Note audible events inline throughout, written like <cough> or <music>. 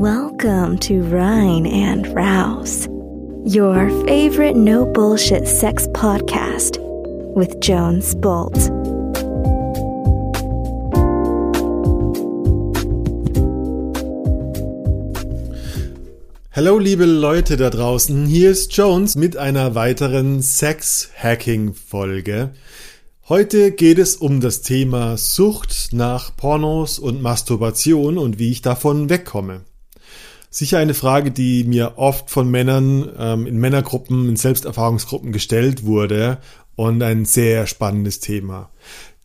Welcome to Rhine and Rouse, your favorite no bullshit sex podcast with Jones Bolt. Hallo liebe Leute da draußen, hier ist Jones mit einer weiteren Sex-Hacking-Folge. Heute geht es um das Thema Sucht nach Pornos und Masturbation und wie ich davon wegkomme. Sicher eine Frage, die mir oft von Männern ähm, in Männergruppen, in Selbsterfahrungsgruppen gestellt wurde und ein sehr spannendes Thema.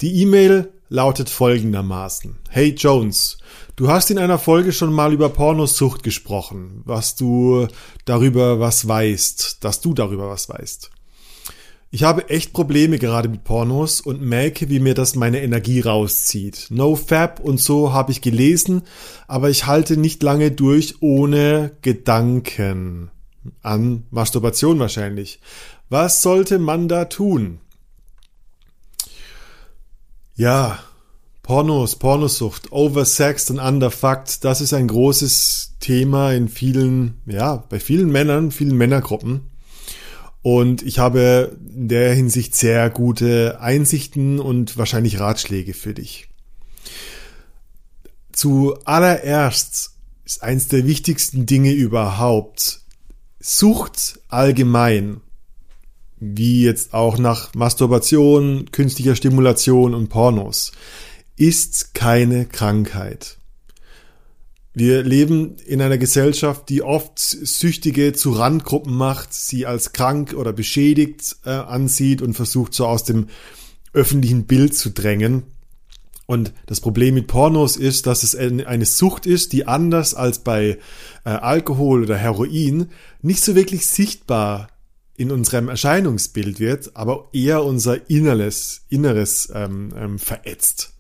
Die E-Mail lautet folgendermaßen. Hey Jones, du hast in einer Folge schon mal über Pornosucht gesprochen, was du darüber was weißt, dass du darüber was weißt. Ich habe echt Probleme gerade mit Pornos und merke, wie mir das meine Energie rauszieht. No Fab und so habe ich gelesen, aber ich halte nicht lange durch ohne Gedanken. An Masturbation wahrscheinlich. Was sollte man da tun? Ja, Pornos, Pornosucht, Oversexed und Underfucked, das ist ein großes Thema in vielen, ja, bei vielen Männern, vielen Männergruppen. Und ich habe in der Hinsicht sehr gute Einsichten und wahrscheinlich Ratschläge für dich. Zuallererst ist eins der wichtigsten Dinge überhaupt Sucht allgemein, wie jetzt auch nach Masturbation, künstlicher Stimulation und Pornos, ist keine Krankheit. Wir leben in einer Gesellschaft, die oft Süchtige zu Randgruppen macht, sie als krank oder beschädigt äh, ansieht und versucht so aus dem öffentlichen Bild zu drängen. Und das Problem mit Pornos ist, dass es eine Sucht ist, die anders als bei äh, Alkohol oder Heroin nicht so wirklich sichtbar in unserem Erscheinungsbild wird, aber eher unser Inneres, Inneres ähm, ähm, verätzt.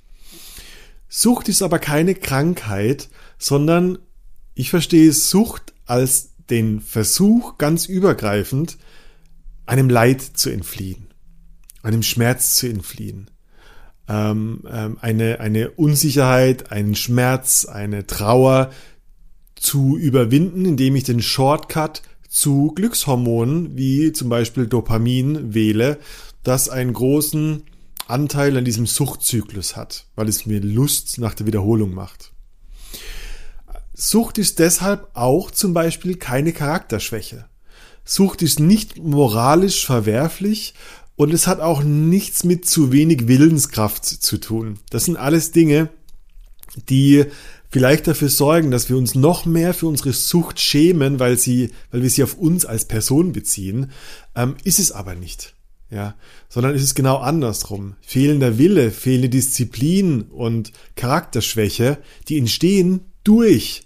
Sucht ist aber keine Krankheit, sondern ich verstehe Sucht als den Versuch, ganz übergreifend, einem Leid zu entfliehen, einem Schmerz zu entfliehen, ähm, ähm, eine, eine Unsicherheit, einen Schmerz, eine Trauer zu überwinden, indem ich den Shortcut zu Glückshormonen wie zum Beispiel Dopamin wähle, das einen großen Anteil an diesem Suchtzyklus hat, weil es mir Lust nach der Wiederholung macht. Sucht ist deshalb auch zum Beispiel keine Charakterschwäche. Sucht ist nicht moralisch verwerflich und es hat auch nichts mit zu wenig Willenskraft zu tun. Das sind alles Dinge, die vielleicht dafür sorgen, dass wir uns noch mehr für unsere Sucht schämen, weil sie, weil wir sie auf uns als Person beziehen, ähm, ist es aber nicht. Ja, sondern ist es genau andersrum. Fehlender Wille, fehlende Disziplin und Charakterschwäche, die entstehen durch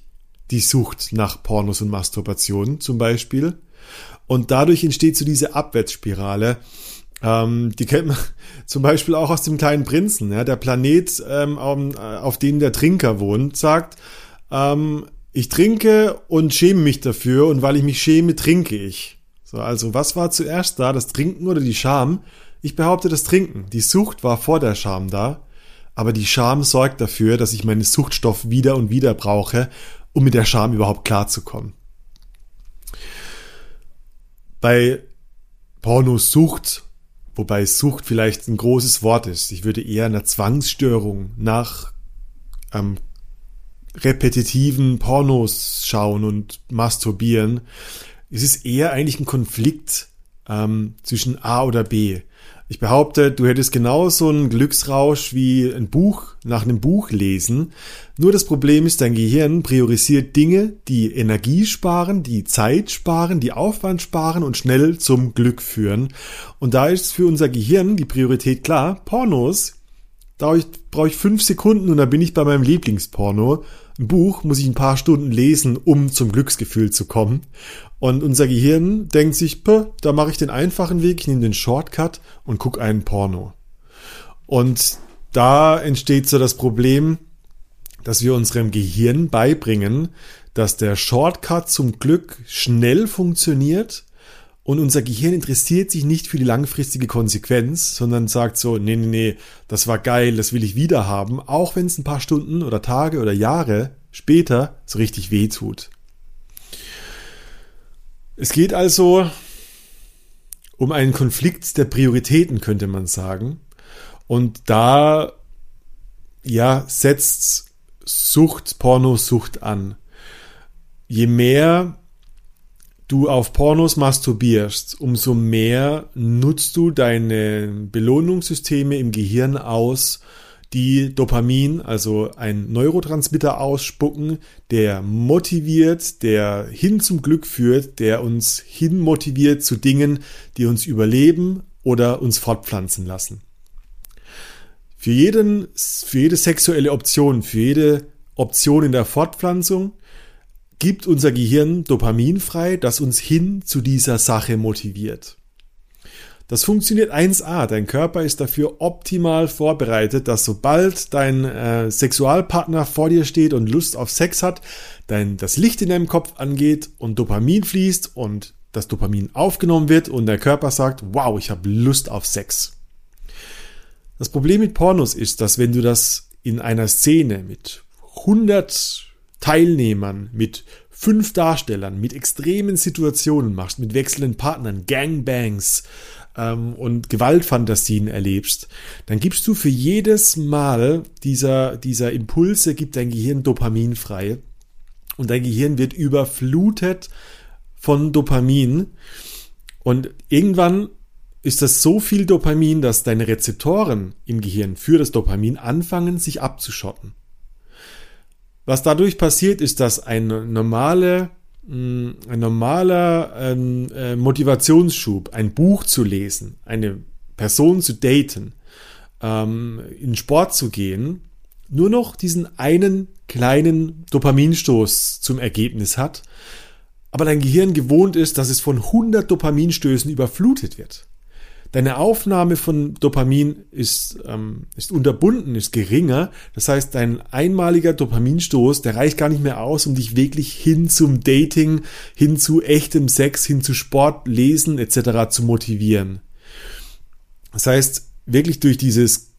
die Sucht nach Pornos und Masturbation zum Beispiel. Und dadurch entsteht so diese Abwärtsspirale. Ähm, die kennt man <laughs> zum Beispiel auch aus dem kleinen Prinzen. Ja? Der Planet, ähm, auf dem der Trinker wohnt, sagt, ähm, ich trinke und schäme mich dafür und weil ich mich schäme, trinke ich. So, also was war zuerst da, das Trinken oder die Scham? Ich behaupte das Trinken. Die Sucht war vor der Scham da, aber die Scham sorgt dafür, dass ich meinen Suchtstoff wieder und wieder brauche um mit der Scham überhaupt klarzukommen. Bei Pornosucht, wobei Sucht vielleicht ein großes Wort ist, ich würde eher einer Zwangsstörung nach ähm, repetitiven Pornos schauen und masturbieren, es ist eher eigentlich ein Konflikt ähm, zwischen A oder B. Ich behaupte, du hättest genauso einen Glücksrausch wie ein Buch nach einem Buch lesen. Nur das Problem ist, dein Gehirn priorisiert Dinge, die Energie sparen, die Zeit sparen, die Aufwand sparen und schnell zum Glück führen. Und da ist für unser Gehirn die Priorität klar. Pornos, da brauche ich fünf Sekunden und dann bin ich bei meinem Lieblingsporno. Ein Buch muss ich ein paar Stunden lesen, um zum Glücksgefühl zu kommen. Und unser Gehirn denkt sich, da mache ich den einfachen Weg, ich nehme den Shortcut und gucke einen Porno. Und da entsteht so das Problem, dass wir unserem Gehirn beibringen, dass der Shortcut zum Glück schnell funktioniert und unser Gehirn interessiert sich nicht für die langfristige Konsequenz, sondern sagt so, nee, nee, nee, das war geil, das will ich wieder haben, auch wenn es ein paar Stunden oder Tage oder Jahre später so richtig weh tut. Es geht also um einen Konflikt der Prioritäten, könnte man sagen. Und da, ja, setzt Sucht, Pornosucht an. Je mehr du auf Pornos masturbierst, umso mehr nutzt du deine Belohnungssysteme im Gehirn aus, die Dopamin, also ein Neurotransmitter ausspucken, der motiviert, der hin zum Glück führt, der uns hin motiviert zu Dingen, die uns überleben oder uns fortpflanzen lassen. Für jeden, für jede sexuelle Option, für jede Option in der Fortpflanzung gibt unser Gehirn Dopamin frei, das uns hin zu dieser Sache motiviert. Das funktioniert 1a. Dein Körper ist dafür optimal vorbereitet, dass sobald dein äh, Sexualpartner vor dir steht und Lust auf Sex hat, dein, das Licht in deinem Kopf angeht und Dopamin fließt und das Dopamin aufgenommen wird und der Körper sagt, wow, ich habe Lust auf Sex. Das Problem mit Pornos ist, dass wenn du das in einer Szene mit 100 Teilnehmern, mit fünf Darstellern, mit extremen Situationen machst, mit wechselnden Partnern, Gangbangs ähm, und Gewaltfantasien erlebst, dann gibst du für jedes Mal dieser, dieser Impulse, gibt dein Gehirn Dopamin frei. Und dein Gehirn wird überflutet von Dopamin. Und irgendwann ist das so viel Dopamin, dass deine Rezeptoren im Gehirn für das Dopamin anfangen, sich abzuschotten. Was dadurch passiert, ist, dass ein normale, mm, ein normaler ähm, äh, Motivationsschub, ein Buch zu lesen, eine Person zu daten, ähm, in Sport zu gehen, nur noch diesen einen kleinen Dopaminstoß zum Ergebnis hat, aber dein Gehirn gewohnt ist, dass es von 100 Dopaminstößen überflutet wird. Deine Aufnahme von Dopamin ist, ähm, ist unterbunden, ist geringer. Das heißt, dein einmaliger Dopaminstoß, der reicht gar nicht mehr aus, um dich wirklich hin zum Dating, hin zu echtem Sex, hin zu Sport, Lesen etc. zu motivieren. Das heißt, wirklich durch dieses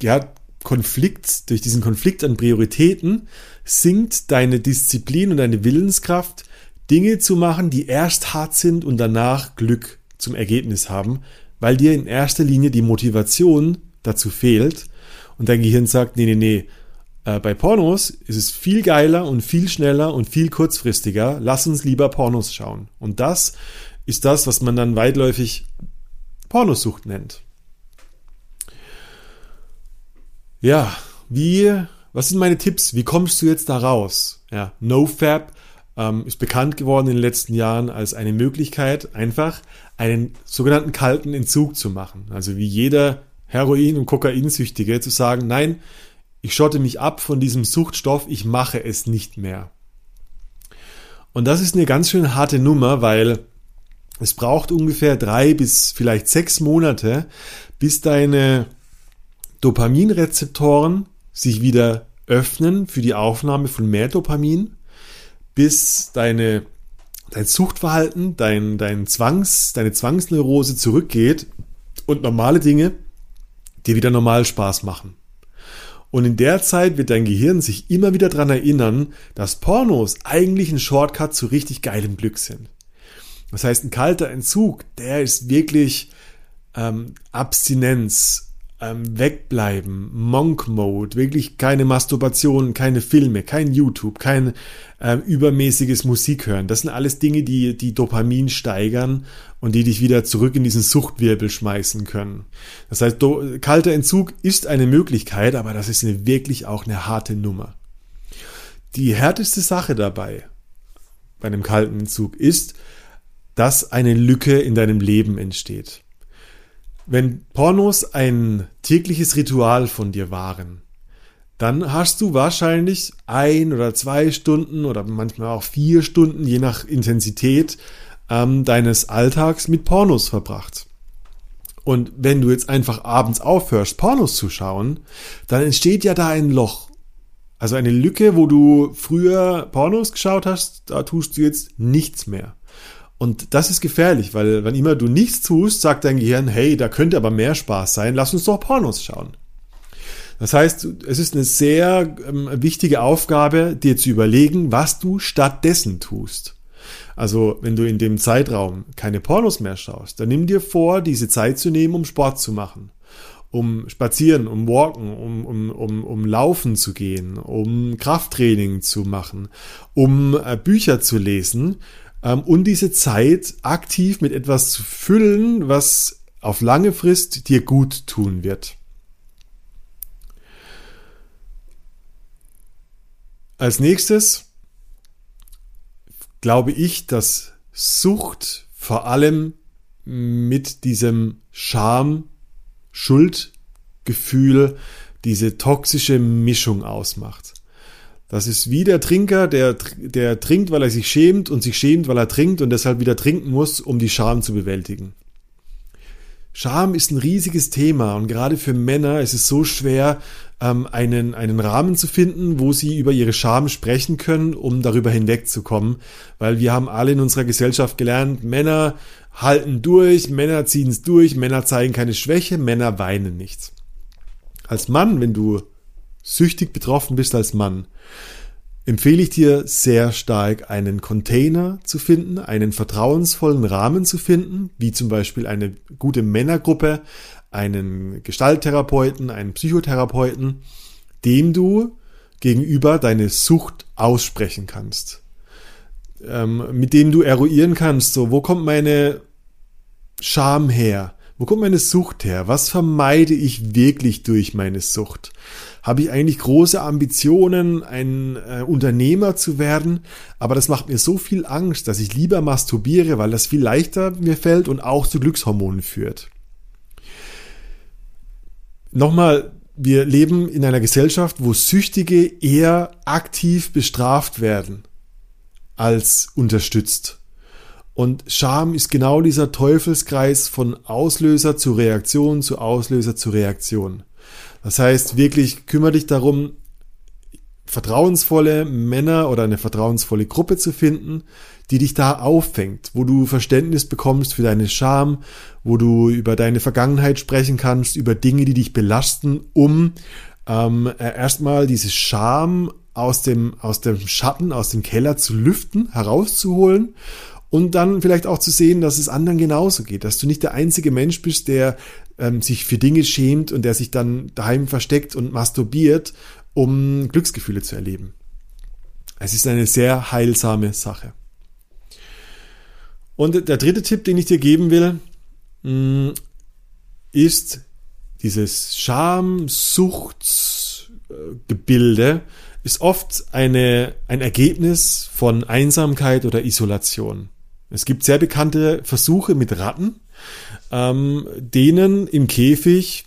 ja, Konflikt, durch diesen Konflikt an Prioritäten sinkt deine Disziplin und deine Willenskraft, Dinge zu machen, die erst hart sind und danach Glück zum Ergebnis haben, weil dir in erster Linie die Motivation dazu fehlt und dein Gehirn sagt, nee, nee, nee, äh, bei Pornos ist es viel geiler und viel schneller und viel kurzfristiger, lass uns lieber Pornos schauen. Und das ist das, was man dann weitläufig Pornosucht nennt. Ja, wie, was sind meine Tipps? Wie kommst du jetzt da raus? Ja, NoFap ähm, ist bekannt geworden in den letzten Jahren als eine Möglichkeit, einfach einen sogenannten kalten Entzug zu machen. Also wie jeder Heroin- und Kokainsüchtige zu sagen, nein, ich schotte mich ab von diesem Suchtstoff, ich mache es nicht mehr. Und das ist eine ganz schön harte Nummer, weil es braucht ungefähr drei bis vielleicht sechs Monate, bis deine Dopaminrezeptoren sich wieder öffnen für die Aufnahme von mehr Dopamin bis deine, dein Suchtverhalten, dein, dein Zwangs, deine Zwangsneurose zurückgeht und normale Dinge dir wieder normal Spaß machen. Und in der Zeit wird dein Gehirn sich immer wieder dran erinnern, dass Pornos eigentlich ein Shortcut zu richtig geilem Glück sind. Das heißt, ein kalter Entzug, der ist wirklich ähm, Abstinenz, ähm, wegbleiben, Monk Mode, wirklich keine Masturbation, keine Filme, kein YouTube, kein ähm, übermäßiges Musik hören. Das sind alles Dinge, die die Dopamin steigern und die dich wieder zurück in diesen Suchtwirbel schmeißen können. Das heißt, do, kalter Entzug ist eine Möglichkeit, aber das ist eine, wirklich auch eine harte Nummer. Die härteste Sache dabei bei einem kalten Entzug ist, dass eine Lücke in deinem Leben entsteht. Wenn Pornos ein tägliches Ritual von dir waren, dann hast du wahrscheinlich ein oder zwei Stunden oder manchmal auch vier Stunden, je nach Intensität ähm, deines Alltags mit Pornos verbracht. Und wenn du jetzt einfach abends aufhörst, Pornos zu schauen, dann entsteht ja da ein Loch. Also eine Lücke, wo du früher Pornos geschaut hast, da tust du jetzt nichts mehr. Und das ist gefährlich, weil wann immer du nichts tust, sagt dein Gehirn, hey, da könnte aber mehr Spaß sein, lass uns doch Pornos schauen. Das heißt, es ist eine sehr ähm, wichtige Aufgabe, dir zu überlegen, was du stattdessen tust. Also, wenn du in dem Zeitraum keine Pornos mehr schaust, dann nimm dir vor, diese Zeit zu nehmen, um Sport zu machen um spazieren, um walken, um, um, um, um laufen zu gehen, um Krafttraining zu machen, um äh, Bücher zu lesen ähm, und diese Zeit aktiv mit etwas zu füllen, was auf lange Frist dir gut tun wird. Als nächstes glaube ich, dass Sucht vor allem mit diesem Scham, Schuldgefühl, diese toxische Mischung ausmacht. Das ist wie der Trinker, der, der trinkt, weil er sich schämt und sich schämt, weil er trinkt und deshalb wieder trinken muss, um die Scham zu bewältigen. Scham ist ein riesiges Thema und gerade für Männer ist es so schwer, ähm, einen, einen Rahmen zu finden, wo sie über ihre Scham sprechen können, um darüber hinwegzukommen. Weil wir haben alle in unserer Gesellschaft gelernt, Männer halten durch, Männer ziehen es durch, Männer zeigen keine Schwäche, Männer weinen nichts. Als Mann, wenn du süchtig betroffen bist als Mann, empfehle ich dir sehr stark, einen Container zu finden, einen vertrauensvollen Rahmen zu finden, wie zum Beispiel eine gute Männergruppe, einen Gestalttherapeuten, einen Psychotherapeuten, dem du gegenüber deine Sucht aussprechen kannst. Ähm, mit dem du eruieren kannst, so, wo kommt meine Scham her? Wo kommt meine Sucht her? Was vermeide ich wirklich durch meine Sucht? Habe ich eigentlich große Ambitionen, ein äh, Unternehmer zu werden? Aber das macht mir so viel Angst, dass ich lieber masturbiere, weil das viel leichter mir fällt und auch zu Glückshormonen führt. Nochmal, wir leben in einer Gesellschaft, wo Süchtige eher aktiv bestraft werden als unterstützt. Und Scham ist genau dieser Teufelskreis von Auslöser zu Reaktion zu Auslöser zu Reaktion. Das heißt, wirklich kümmere dich darum, vertrauensvolle Männer oder eine vertrauensvolle Gruppe zu finden, die dich da auffängt, wo du Verständnis bekommst für deine Scham, wo du über deine Vergangenheit sprechen kannst, über Dinge, die dich belasten, um ähm, erstmal diese Scham aus dem, aus dem Schatten, aus dem Keller zu lüften, herauszuholen und dann vielleicht auch zu sehen, dass es anderen genauso geht, dass du nicht der einzige Mensch bist, der ähm, sich für Dinge schämt und der sich dann daheim versteckt und masturbiert, um Glücksgefühle zu erleben. Es ist eine sehr heilsame Sache. Und der dritte Tipp, den ich dir geben will, mm, ist dieses Scham-Suchtsgebilde ist oft eine, ein Ergebnis von Einsamkeit oder Isolation. Es gibt sehr bekannte Versuche mit Ratten, ähm, denen im Käfig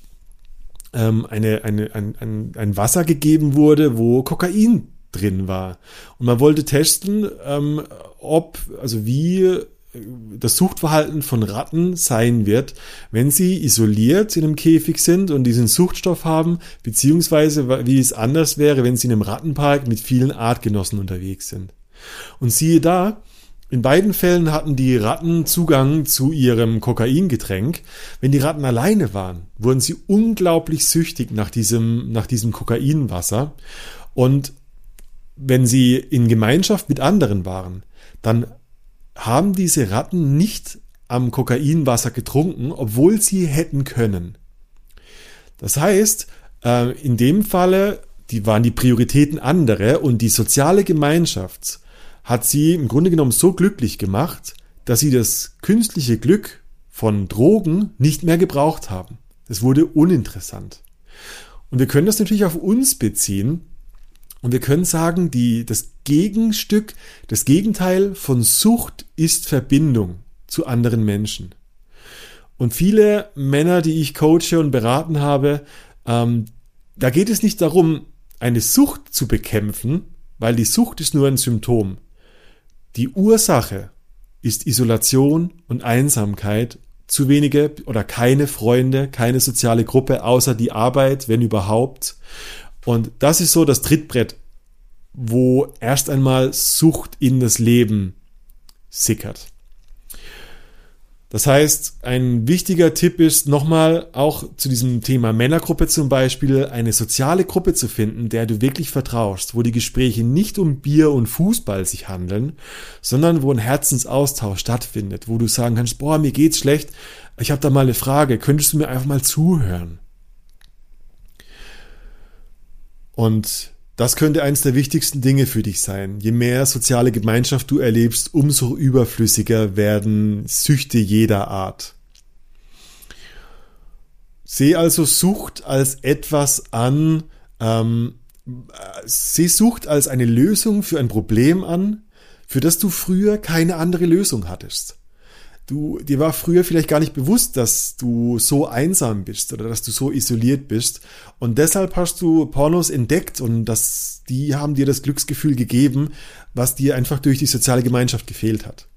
ähm, eine, eine, ein, ein, ein Wasser gegeben wurde, wo Kokain drin war. Und man wollte testen, ähm, ob, also wie das Suchtverhalten von Ratten sein wird, wenn sie isoliert in einem Käfig sind und diesen Suchtstoff haben, beziehungsweise wie es anders wäre, wenn sie in einem Rattenpark mit vielen Artgenossen unterwegs sind. Und siehe da, in beiden Fällen hatten die Ratten Zugang zu ihrem Kokaingetränk. Wenn die Ratten alleine waren, wurden sie unglaublich süchtig nach diesem, nach diesem Kokainwasser. Und wenn sie in Gemeinschaft mit anderen waren, dann haben diese Ratten nicht am Kokainwasser getrunken, obwohl sie hätten können. Das heißt, äh, in dem Falle, die waren die Prioritäten andere und die soziale Gemeinschaft hat sie im Grunde genommen so glücklich gemacht, dass sie das künstliche Glück von Drogen nicht mehr gebraucht haben. Es wurde uninteressant. Und wir können das natürlich auf uns beziehen. Und wir können sagen, die, das Gegenstück, das Gegenteil von Sucht ist Verbindung zu anderen Menschen. Und viele Männer, die ich coache und beraten habe, ähm, da geht es nicht darum, eine Sucht zu bekämpfen, weil die Sucht ist nur ein Symptom. Die Ursache ist Isolation und Einsamkeit, zu wenige oder keine Freunde, keine soziale Gruppe außer die Arbeit, wenn überhaupt. Und das ist so das Trittbrett, wo erst einmal Sucht in das Leben sickert. Das heißt, ein wichtiger Tipp ist nochmal auch zu diesem Thema Männergruppe zum Beispiel eine soziale Gruppe zu finden, der du wirklich vertraust, wo die Gespräche nicht um Bier und Fußball sich handeln, sondern wo ein Herzensaustausch stattfindet, wo du sagen kannst, boah, mir geht's schlecht, ich habe da mal eine Frage, könntest du mir einfach mal zuhören? Und das könnte eines der wichtigsten Dinge für dich sein. Je mehr soziale Gemeinschaft du erlebst, umso überflüssiger werden Süchte jeder Art. Seh also Sucht als etwas an, ähm, seh Sucht als eine Lösung für ein Problem an, für das du früher keine andere Lösung hattest du, dir war früher vielleicht gar nicht bewusst, dass du so einsam bist oder dass du so isoliert bist. Und deshalb hast du Pornos entdeckt und das, die haben dir das Glücksgefühl gegeben, was dir einfach durch die soziale Gemeinschaft gefehlt hat.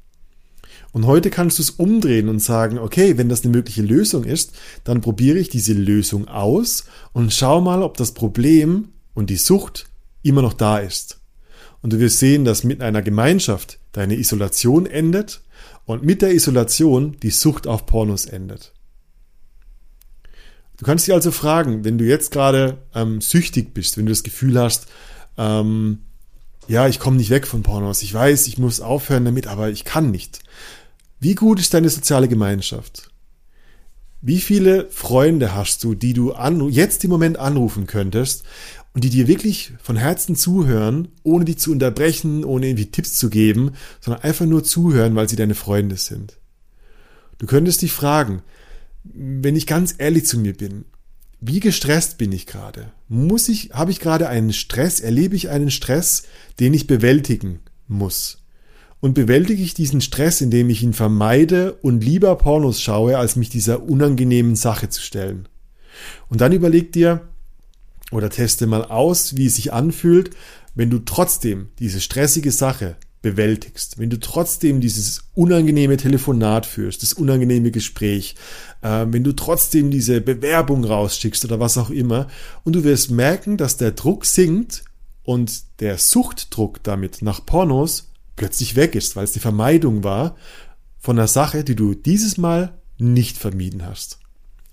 Und heute kannst du es umdrehen und sagen, okay, wenn das eine mögliche Lösung ist, dann probiere ich diese Lösung aus und schau mal, ob das Problem und die Sucht immer noch da ist. Und du wirst sehen, dass mit einer Gemeinschaft deine Isolation endet und mit der Isolation die Sucht auf Pornos endet. Du kannst dich also fragen, wenn du jetzt gerade ähm, süchtig bist, wenn du das Gefühl hast, ähm, ja, ich komme nicht weg von Pornos, ich weiß, ich muss aufhören damit, aber ich kann nicht. Wie gut ist deine soziale Gemeinschaft? Wie viele Freunde hast du, die du jetzt im Moment anrufen könntest und die dir wirklich von Herzen zuhören, ohne die zu unterbrechen, ohne irgendwie Tipps zu geben, sondern einfach nur zuhören, weil sie deine Freunde sind. Du könntest dich fragen, wenn ich ganz ehrlich zu mir bin, wie gestresst bin ich gerade? Muss ich, habe ich gerade einen Stress, erlebe ich einen Stress, den ich bewältigen muss? Und bewältige ich diesen Stress, indem ich ihn vermeide und lieber Pornos schaue, als mich dieser unangenehmen Sache zu stellen? Und dann überleg dir, oder teste mal aus, wie es sich anfühlt, wenn du trotzdem diese stressige Sache bewältigst, wenn du trotzdem dieses unangenehme Telefonat führst, das unangenehme Gespräch, äh, wenn du trotzdem diese Bewerbung rausschickst oder was auch immer, und du wirst merken, dass der Druck sinkt und der Suchtdruck damit nach Pornos plötzlich weg ist, weil es die Vermeidung war von einer Sache, die du dieses Mal nicht vermieden hast.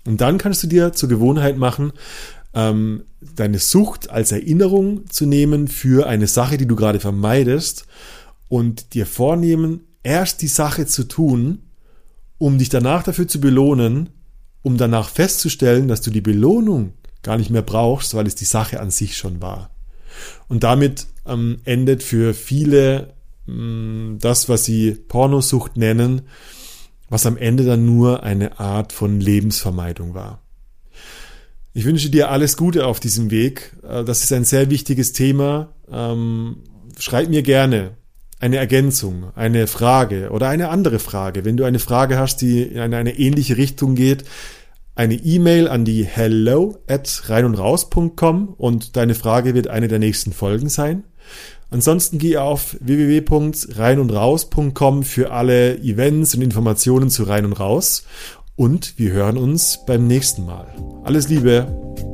Und dann kannst du dir zur Gewohnheit machen, ähm, deine Sucht als Erinnerung zu nehmen für eine Sache, die du gerade vermeidest und dir vornehmen, erst die Sache zu tun, um dich danach dafür zu belohnen, um danach festzustellen, dass du die Belohnung gar nicht mehr brauchst, weil es die Sache an sich schon war. Und damit ähm, endet für viele das, was sie Pornosucht nennen, was am Ende dann nur eine Art von Lebensvermeidung war. Ich wünsche dir alles Gute auf diesem Weg. Äh, das ist ein sehr wichtiges Thema. Ähm, schreib mir gerne eine Ergänzung, eine Frage oder eine andere Frage. Wenn du eine Frage hast, die in eine ähnliche Richtung geht, eine E-Mail an die hello at reinundraus.com und deine Frage wird eine der nächsten Folgen sein. Ansonsten geh auf www.reinundraus.com für alle Events und Informationen zu Rein und Raus und wir hören uns beim nächsten Mal. Alles Liebe!